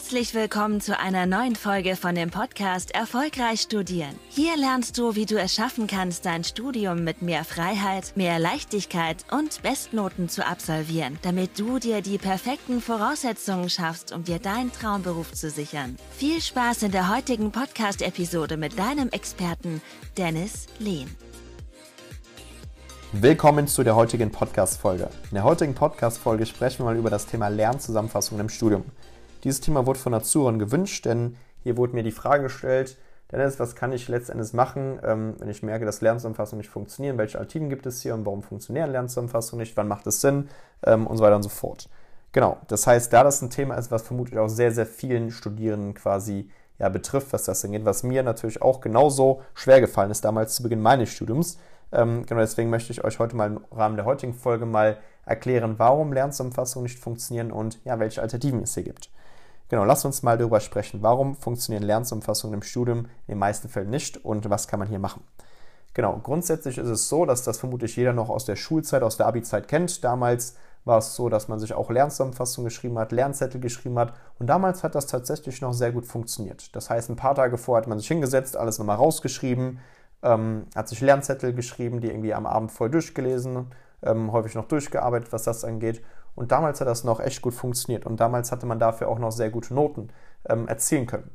Herzlich willkommen zu einer neuen Folge von dem Podcast Erfolgreich Studieren. Hier lernst du, wie du es schaffen kannst, dein Studium mit mehr Freiheit, mehr Leichtigkeit und Bestnoten zu absolvieren, damit du dir die perfekten Voraussetzungen schaffst, um dir deinen Traumberuf zu sichern. Viel Spaß in der heutigen Podcast-Episode mit deinem Experten Dennis Lehn. Willkommen zu der heutigen Podcast-Folge. In der heutigen Podcast-Folge sprechen wir mal über das Thema Lernzusammenfassung im Studium. Dieses Thema wurde von Azuron gewünscht, denn hier wurde mir die Frage gestellt, Dennis, was kann ich letztendlich machen, ähm, wenn ich merke, dass Lernzusammenfassungen nicht funktionieren? Welche Alternativen gibt es hier und warum funktionieren Lernzusammenfassungen nicht? Wann macht es Sinn? Ähm, und so weiter und so fort. Genau, das heißt, da das ein Thema ist, was vermutlich auch sehr, sehr vielen Studierenden quasi ja, betrifft, was das angeht, was mir natürlich auch genauso schwer gefallen ist damals zu Beginn meines Studiums. Ähm, genau deswegen möchte ich euch heute mal im Rahmen der heutigen Folge mal erklären, warum Lernzusammenfassungen nicht funktionieren und ja, welche Alternativen es hier gibt. Genau, lass uns mal darüber sprechen. Warum funktionieren Lernzusammenfassungen im Studium in den meisten Fällen nicht und was kann man hier machen? Genau, grundsätzlich ist es so, dass das vermutlich jeder noch aus der Schulzeit, aus der Abi-Zeit kennt. Damals war es so, dass man sich auch Lernzusammenfassungen geschrieben hat, Lernzettel geschrieben hat und damals hat das tatsächlich noch sehr gut funktioniert. Das heißt, ein paar Tage vorher hat man sich hingesetzt, alles nochmal rausgeschrieben, ähm, hat sich Lernzettel geschrieben, die irgendwie am Abend voll durchgelesen, ähm, häufig noch durchgearbeitet, was das angeht und damals hat das noch echt gut funktioniert und damals hatte man dafür auch noch sehr gute Noten ähm, erzielen können.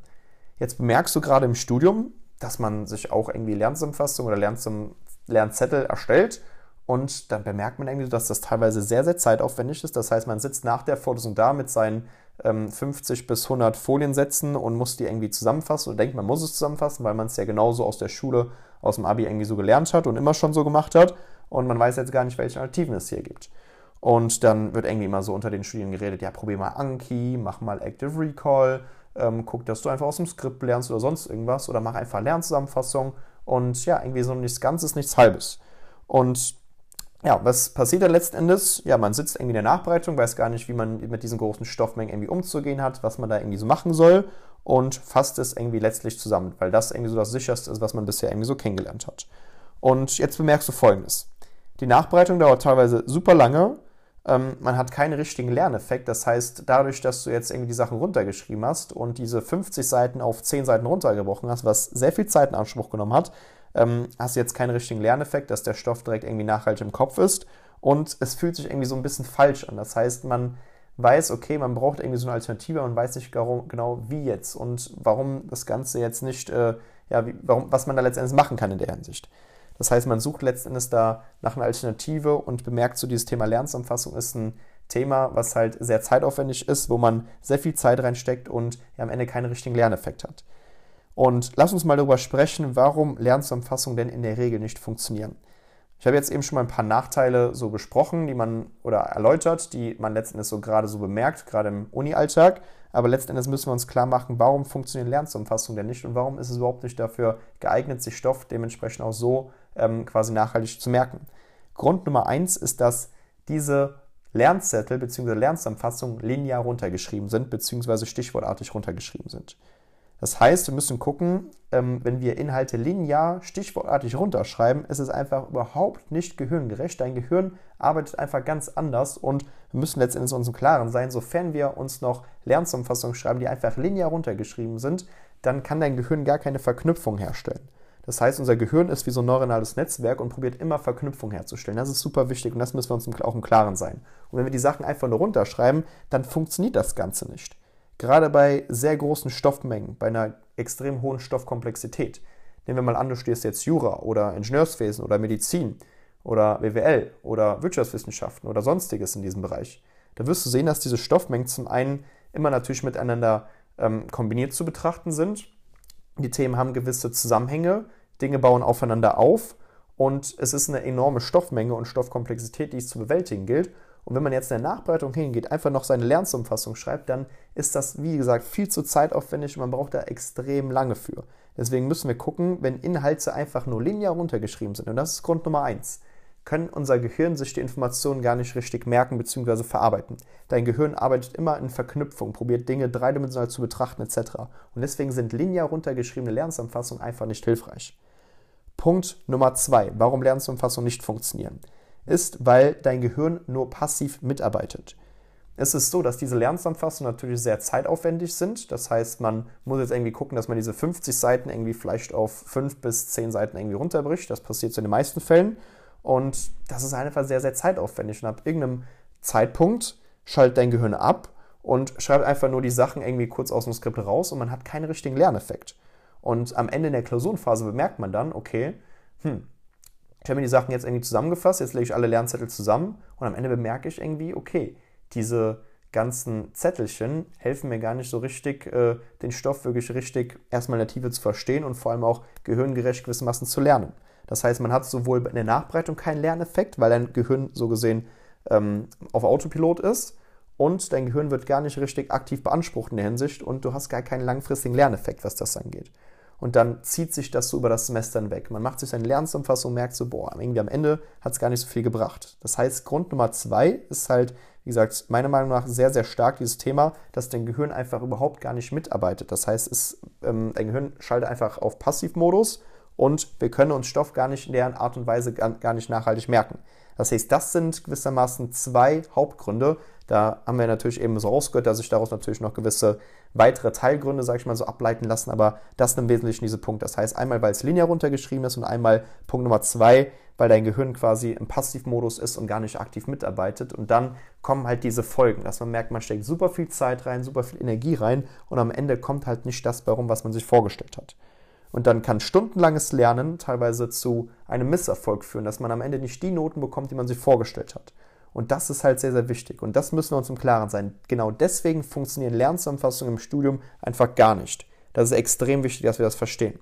Jetzt bemerkst du gerade im Studium, dass man sich auch irgendwie Lernzusammenfassung oder Lernzum Lernzettel erstellt und dann bemerkt man irgendwie, dass das teilweise sehr, sehr zeitaufwendig ist. Das heißt, man sitzt nach der Vorlesung da mit seinen ähm, 50 bis 100 Foliensätzen und muss die irgendwie zusammenfassen und denkt, man muss es zusammenfassen, weil man es ja genauso aus der Schule, aus dem Abi irgendwie so gelernt hat und immer schon so gemacht hat und man weiß jetzt gar nicht, welche Alternativen es hier gibt. Und dann wird irgendwie immer so unter den Studien geredet, ja, probier mal Anki, mach mal Active Recall, ähm, guck, dass du einfach aus dem Skript lernst oder sonst irgendwas oder mach einfach Lernzusammenfassung und ja, irgendwie so nichts Ganzes, nichts Halbes. Und ja, was passiert da letzten Endes? Ja, man sitzt irgendwie in der Nachbereitung, weiß gar nicht, wie man mit diesen großen Stoffmengen irgendwie umzugehen hat, was man da irgendwie so machen soll und fasst es irgendwie letztlich zusammen, weil das irgendwie so das sicherste ist, was man bisher irgendwie so kennengelernt hat. Und jetzt bemerkst du Folgendes. Die Nachbereitung dauert teilweise super lange ähm, man hat keinen richtigen Lerneffekt. Das heißt, dadurch, dass du jetzt irgendwie die Sachen runtergeschrieben hast und diese 50 Seiten auf 10 Seiten runtergebrochen hast, was sehr viel Zeit in Anspruch genommen hat, ähm, hast du jetzt keinen richtigen Lerneffekt, dass der Stoff direkt irgendwie nachhaltig im Kopf ist. Und es fühlt sich irgendwie so ein bisschen falsch an. Das heißt, man weiß, okay, man braucht irgendwie so eine Alternative, man weiß nicht genau, wie jetzt und warum das Ganze jetzt nicht, äh, ja, wie, warum, was man da letztendlich machen kann in der Hinsicht. Das heißt, man sucht letztendlich da nach einer Alternative und bemerkt so, dieses Thema Lernzusammenfassung ist ein Thema, was halt sehr zeitaufwendig ist, wo man sehr viel Zeit reinsteckt und ja, am Ende keinen richtigen Lerneffekt hat. Und lass uns mal darüber sprechen, warum Lernzusammenfassungen denn in der Regel nicht funktionieren. Ich habe jetzt eben schon mal ein paar Nachteile so besprochen, die man oder erläutert, die man letztendlich so gerade so bemerkt, gerade im Uni-Alltag. Aber letztendlich müssen wir uns klar machen, warum funktionieren Lernzusammenfassungen denn nicht und warum ist es überhaupt nicht dafür geeignet, sich Stoff dementsprechend auch so ähm, quasi nachhaltig zu merken. Grund Nummer eins ist, dass diese Lernzettel bzw. Lernzusammenfassungen linear runtergeschrieben sind bzw. stichwortartig runtergeschrieben sind. Das heißt, wir müssen gucken, ähm, wenn wir Inhalte linear, stichwortartig runterschreiben, ist es einfach überhaupt nicht gehirngerecht. Dein Gehirn arbeitet einfach ganz anders und wir müssen letztendlich uns im Klaren sein, sofern wir uns noch Lernzusammenfassungen schreiben, die einfach linear runtergeschrieben sind, dann kann dein Gehirn gar keine Verknüpfung herstellen. Das heißt, unser Gehirn ist wie so ein neuronales Netzwerk und probiert immer Verknüpfung herzustellen. Das ist super wichtig und das müssen wir uns auch im Klaren sein. Und wenn wir die Sachen einfach nur runterschreiben, dann funktioniert das Ganze nicht. Gerade bei sehr großen Stoffmengen, bei einer extrem hohen Stoffkomplexität. Nehmen wir mal an, du stehst jetzt Jura oder Ingenieurswesen oder Medizin oder BWL oder Wirtschaftswissenschaften oder sonstiges in diesem Bereich. Da wirst du sehen, dass diese Stoffmengen zum einen immer natürlich miteinander ähm, kombiniert zu betrachten sind. Die Themen haben gewisse Zusammenhänge, Dinge bauen aufeinander auf und es ist eine enorme Stoffmenge und Stoffkomplexität, die es zu bewältigen gilt. Und wenn man jetzt in der Nachbereitung hingeht, einfach noch seine Lernzusammenfassung schreibt, dann ist das, wie gesagt, viel zu zeitaufwendig und man braucht da extrem lange für. Deswegen müssen wir gucken, wenn Inhalte einfach nur linear runtergeschrieben sind, und das ist Grund Nummer eins, können unser Gehirn sich die Informationen gar nicht richtig merken bzw. verarbeiten. Dein Gehirn arbeitet immer in Verknüpfung, probiert Dinge dreidimensional zu betrachten etc. Und deswegen sind linear runtergeschriebene Lernzusammenfassungen einfach nicht hilfreich. Punkt Nummer zwei, warum Lernzusammenfassungen nicht funktionieren, ist, weil dein Gehirn nur passiv mitarbeitet. ist es so, dass diese Lernzusammenfassungen natürlich sehr zeitaufwendig sind. Das heißt, man muss jetzt irgendwie gucken, dass man diese 50 Seiten irgendwie vielleicht auf 5 bis 10 Seiten irgendwie runterbricht. Das passiert so in den meisten Fällen. Und das ist einfach sehr, sehr zeitaufwendig. Und ab irgendeinem Zeitpunkt schaltet dein Gehirn ab und schreibt einfach nur die Sachen irgendwie kurz aus dem Skript raus und man hat keinen richtigen Lerneffekt. Und am Ende in der Klausurenphase bemerkt man dann, okay, hm, ich habe mir die Sachen jetzt irgendwie zusammengefasst, jetzt lege ich alle Lernzettel zusammen und am Ende bemerke ich irgendwie, okay, diese ganzen Zettelchen helfen mir gar nicht so richtig, äh, den Stoff wirklich richtig erstmal in der Tiefe zu verstehen und vor allem auch gehirngerecht gewissermaßen zu lernen. Das heißt, man hat sowohl in der Nachbereitung keinen Lerneffekt, weil dein Gehirn so gesehen ähm, auf Autopilot ist und dein Gehirn wird gar nicht richtig aktiv beansprucht in der Hinsicht und du hast gar keinen langfristigen Lerneffekt, was das angeht. Und dann zieht sich das so über das Semester hinweg. Man macht sich seine Lernzusammenfassung und merkt so, boah, irgendwie am Ende hat es gar nicht so viel gebracht. Das heißt, Grund Nummer zwei ist halt, wie gesagt, meiner Meinung nach sehr, sehr stark dieses Thema, dass dein Gehirn einfach überhaupt gar nicht mitarbeitet. Das heißt, es, ähm, dein Gehirn schaltet einfach auf Passivmodus und wir können uns Stoff gar nicht in der Art und Weise gar, nicht nachhaltig merken. Das heißt, das sind gewissermaßen zwei Hauptgründe. Da haben wir natürlich eben so rausgehört, dass sich daraus natürlich noch gewisse weitere Teilgründe, sage ich mal, so ableiten lassen, aber das sind im Wesentlichen diese Punkte. Das heißt, einmal, weil es linear runtergeschrieben ist und einmal Punkt Nummer zwei, weil dein Gehirn quasi im Passivmodus ist und gar nicht aktiv mitarbeitet. Und dann kommen halt diese Folgen, dass man merkt, man steckt super viel Zeit rein, super viel Energie rein und am Ende kommt halt nicht das bei was man sich vorgestellt hat. Und dann kann stundenlanges Lernen teilweise zu einem Misserfolg führen, dass man am Ende nicht die Noten bekommt, die man sich vorgestellt hat. Und das ist halt sehr, sehr wichtig. Und das müssen wir uns im Klaren sein. Genau deswegen funktionieren Lernzusammenfassungen im Studium einfach gar nicht. Das ist extrem wichtig, dass wir das verstehen.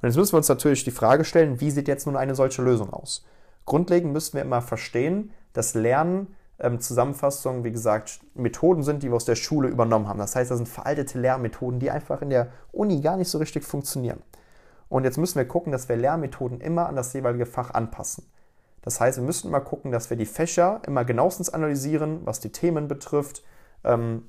Und jetzt müssen wir uns natürlich die Frage stellen, wie sieht jetzt nun eine solche Lösung aus? Grundlegend müssen wir immer verstehen, dass Lernen ähm, Zusammenfassungen, wie gesagt, Methoden sind, die wir aus der Schule übernommen haben. Das heißt, das sind veraltete Lehrmethoden, die einfach in der Uni gar nicht so richtig funktionieren. Und jetzt müssen wir gucken, dass wir Lehrmethoden immer an das jeweilige Fach anpassen. Das heißt, wir müssen immer gucken, dass wir die Fächer immer genauestens analysieren, was die Themen betrifft, ähm,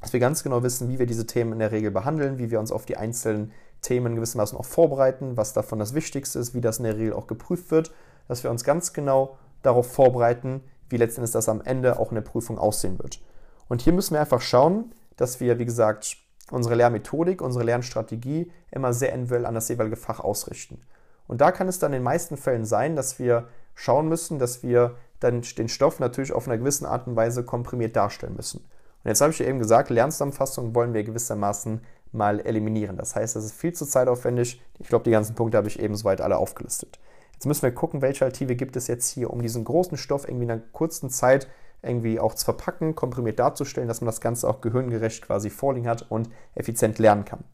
dass wir ganz genau wissen, wie wir diese Themen in der Regel behandeln, wie wir uns auf die einzelnen Themen gewissermaßen auch vorbereiten, was davon das Wichtigste ist, wie das in der Regel auch geprüft wird, dass wir uns ganz genau darauf vorbereiten, wie letztendlich das am Ende auch in der Prüfung aussehen wird. Und hier müssen wir einfach schauen, dass wir, wie gesagt, unsere Lehrmethodik, unsere Lernstrategie immer sehr individuell an das jeweilige Fach ausrichten. Und da kann es dann in den meisten Fällen sein, dass wir schauen müssen, dass wir dann den Stoff natürlich auf einer gewissen Art und Weise komprimiert darstellen müssen. Und jetzt habe ich ja eben gesagt, Lernzusammenfassungen wollen wir gewissermaßen mal eliminieren. Das heißt, das ist viel zu zeitaufwendig. Ich glaube, die ganzen Punkte habe ich eben soweit alle aufgelistet. Jetzt müssen wir gucken, welche Alternative gibt es jetzt hier, um diesen großen Stoff irgendwie in einer kurzen Zeit irgendwie auch zu verpacken, komprimiert darzustellen, dass man das Ganze auch gehirngerecht quasi vorliegen hat und effizient lernen kann.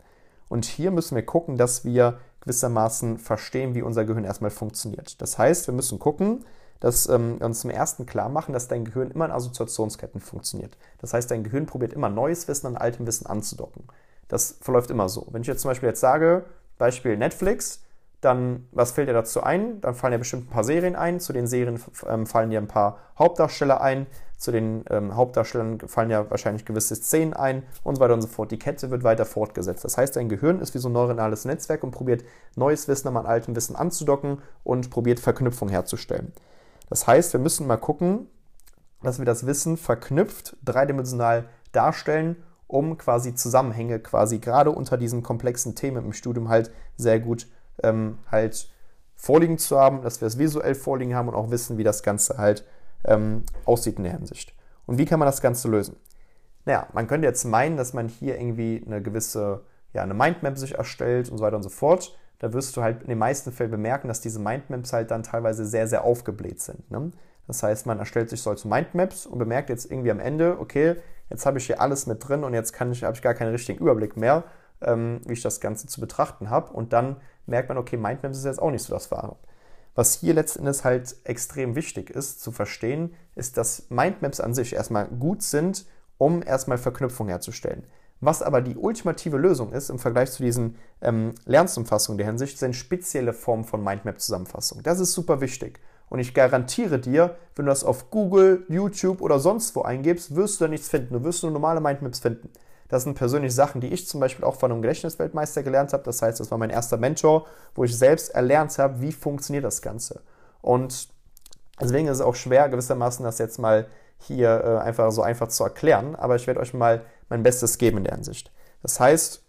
Und hier müssen wir gucken, dass wir gewissermaßen verstehen, wie unser Gehirn erstmal funktioniert. Das heißt, wir müssen gucken, dass ähm, wir uns zum ersten klar machen, dass dein Gehirn immer in Assoziationsketten funktioniert. Das heißt, dein Gehirn probiert immer neues Wissen an altem Wissen anzudocken. Das verläuft immer so. Wenn ich jetzt zum Beispiel jetzt sage, Beispiel Netflix, dann, was fällt dir dazu ein? Dann fallen ja bestimmt ein paar Serien ein. Zu den Serien ähm, fallen dir ein paar Hauptdarsteller ein. Zu den ähm, Hauptdarstellern fallen ja wahrscheinlich gewisse Szenen ein und so weiter und so fort. Die Kette wird weiter fortgesetzt. Das heißt, dein Gehirn ist wie so ein neuronales Netzwerk und probiert neues Wissen an altem Wissen anzudocken und probiert Verknüpfung herzustellen. Das heißt, wir müssen mal gucken, dass wir das Wissen verknüpft, dreidimensional darstellen, um quasi Zusammenhänge quasi gerade unter diesen komplexen Themen im Studium halt sehr gut ähm, halt vorliegen zu haben, dass wir es visuell vorliegen haben und auch wissen, wie das Ganze halt ähm, aussieht in der Hinsicht. Und wie kann man das Ganze lösen? Naja, man könnte jetzt meinen, dass man hier irgendwie eine gewisse, ja, eine Mindmap sich erstellt und so weiter und so fort. Da wirst du halt in den meisten Fällen bemerken, dass diese Mindmaps halt dann teilweise sehr, sehr aufgebläht sind. Ne? Das heißt, man erstellt sich solche Mindmaps und bemerkt jetzt irgendwie am Ende, okay, jetzt habe ich hier alles mit drin und jetzt kann ich, habe ich gar keinen richtigen Überblick mehr, ähm, wie ich das Ganze zu betrachten habe. Und dann merkt man, okay, Mindmaps ist jetzt auch nicht so das Wahre. Was hier letztendlich halt extrem wichtig ist zu verstehen, ist, dass Mindmaps an sich erstmal gut sind, um erstmal Verknüpfung herzustellen. Was aber die ultimative Lösung ist im Vergleich zu diesen ähm, Lernzusammenfassungen der Hinsicht, sind spezielle Formen von Mindmap-Zusammenfassung. Das ist super wichtig. Und ich garantiere dir, wenn du das auf Google, YouTube oder sonst wo eingibst, wirst du da nichts finden. Du wirst nur normale Mindmaps finden. Das sind persönlich Sachen, die ich zum Beispiel auch von einem Gedächtnisweltmeister gelernt habe. Das heißt, das war mein erster Mentor, wo ich selbst erlernt habe, wie funktioniert das Ganze. Und deswegen ist es auch schwer, gewissermaßen das jetzt mal hier äh, einfach so einfach zu erklären, aber ich werde euch mal mein Bestes geben in der Hinsicht. Das heißt,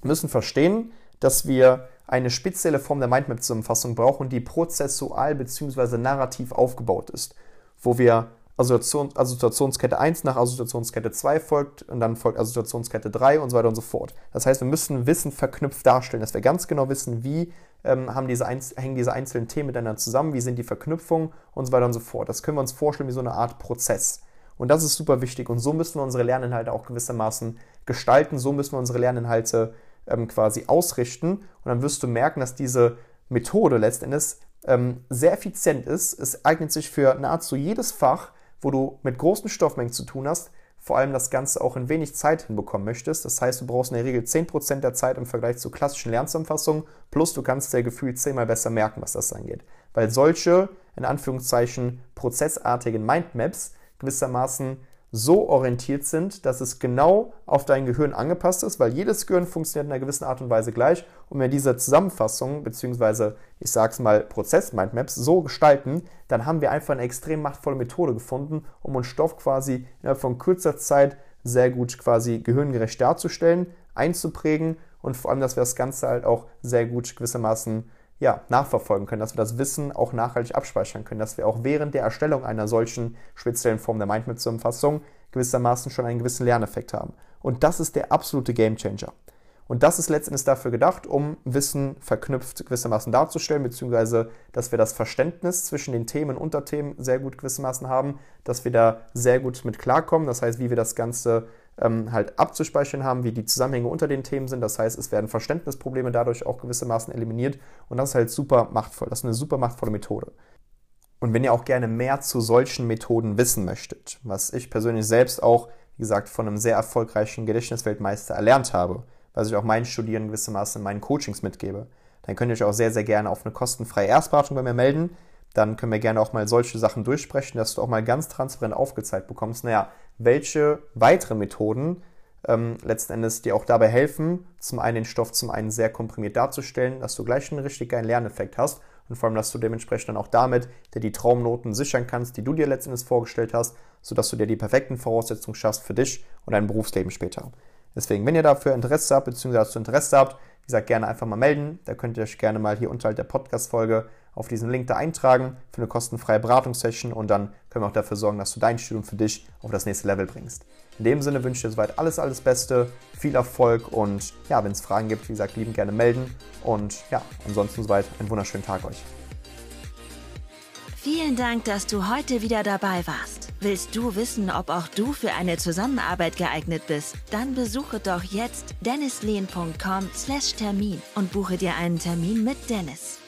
wir müssen verstehen, dass wir eine spezielle Form der Mindmap-Zusammenfassung brauchen, die prozessual bzw. narrativ aufgebaut ist, wo wir Assoziation, Assoziationskette 1 nach Assoziationskette 2 folgt und dann folgt Assoziationskette 3 und so weiter und so fort. Das heißt, wir müssen Wissen verknüpft darstellen, dass wir ganz genau wissen, wie ähm, haben diese hängen diese einzelnen Themen miteinander zusammen, wie sind die Verknüpfungen und so weiter und so fort. Das können wir uns vorstellen wie so eine Art Prozess. Und das ist super wichtig und so müssen wir unsere Lerninhalte auch gewissermaßen gestalten, so müssen wir unsere Lerninhalte ähm, quasi ausrichten und dann wirst du merken, dass diese Methode letztendlich ähm, sehr effizient ist. Es eignet sich für nahezu jedes Fach, wo du mit großen Stoffmengen zu tun hast, vor allem das Ganze auch in wenig Zeit hinbekommen möchtest. Das heißt, du brauchst in der Regel 10% der Zeit im Vergleich zu klassischen Lernzusammenfassungen, plus du kannst dir gefühlt zehnmal besser merken, was das angeht. Weil solche, in Anführungszeichen, prozessartigen Mindmaps gewissermaßen so orientiert sind, dass es genau auf dein Gehirn angepasst ist, weil jedes Gehirn funktioniert in einer gewissen Art und Weise gleich. Und wenn wir diese Zusammenfassung, beziehungsweise ich sage es mal Prozess-Mindmaps, so gestalten, dann haben wir einfach eine extrem machtvolle Methode gefunden, um uns Stoff quasi innerhalb von kurzer Zeit sehr gut quasi gehirngerecht darzustellen, einzuprägen und vor allem, dass wir das Ganze halt auch sehr gut gewissermaßen ja, nachverfolgen können, dass wir das Wissen auch nachhaltig abspeichern können, dass wir auch während der Erstellung einer solchen speziellen Form der Mindmap-Zusammenfassung gewissermaßen schon einen gewissen Lerneffekt haben. Und das ist der absolute Gamechanger. Und das ist letztendlich dafür gedacht, um Wissen verknüpft gewissermaßen darzustellen, beziehungsweise dass wir das Verständnis zwischen den Themen und Unterthemen sehr gut gewissermaßen haben, dass wir da sehr gut mit klarkommen. Das heißt, wie wir das Ganze ähm, halt abzuspeichern haben, wie die Zusammenhänge unter den Themen sind. Das heißt, es werden Verständnisprobleme dadurch auch gewissermaßen eliminiert und das ist halt super machtvoll. Das ist eine super machtvolle Methode. Und wenn ihr auch gerne mehr zu solchen Methoden wissen möchtet, was ich persönlich selbst auch, wie gesagt, von einem sehr erfolgreichen Gedächtnisweltmeister erlernt habe, was ich auch meinen Studierenden gewissermaßen in meinen Coachings mitgebe, dann könnt ihr euch auch sehr, sehr gerne auf eine kostenfreie Erstberatung bei mir melden. Dann können wir gerne auch mal solche Sachen durchsprechen, dass du auch mal ganz transparent aufgezeigt bekommst, naja, welche weiteren Methoden ähm, letzten Endes dir auch dabei helfen, zum einen den Stoff zum einen sehr komprimiert darzustellen, dass du gleich einen richtig geilen Lerneffekt hast und vor allem, dass du dementsprechend dann auch damit dir die Traumnoten sichern kannst, die du dir letzten Endes vorgestellt hast, sodass du dir die perfekten Voraussetzungen schaffst für dich und dein Berufsleben später. Deswegen, wenn ihr dafür Interesse habt, beziehungsweise Interesse habt, wie gesagt, gerne einfach mal melden. Da könnt ihr euch gerne mal hier unterhalb der Podcast-Folge auf diesen Link da eintragen für eine kostenfreie Beratungssession und dann können wir auch dafür sorgen, dass du dein Studium für dich auf das nächste Level bringst. In dem Sinne wünsche ich dir soweit alles, alles Beste, viel Erfolg und ja, wenn es Fragen gibt, wie gesagt, lieben gerne melden und ja, ansonsten soweit einen wunderschönen Tag euch. Vielen Dank, dass du heute wieder dabei warst. Willst du wissen, ob auch du für eine Zusammenarbeit geeignet bist? Dann besuche doch jetzt dennislehn.com/termin und buche dir einen Termin mit Dennis.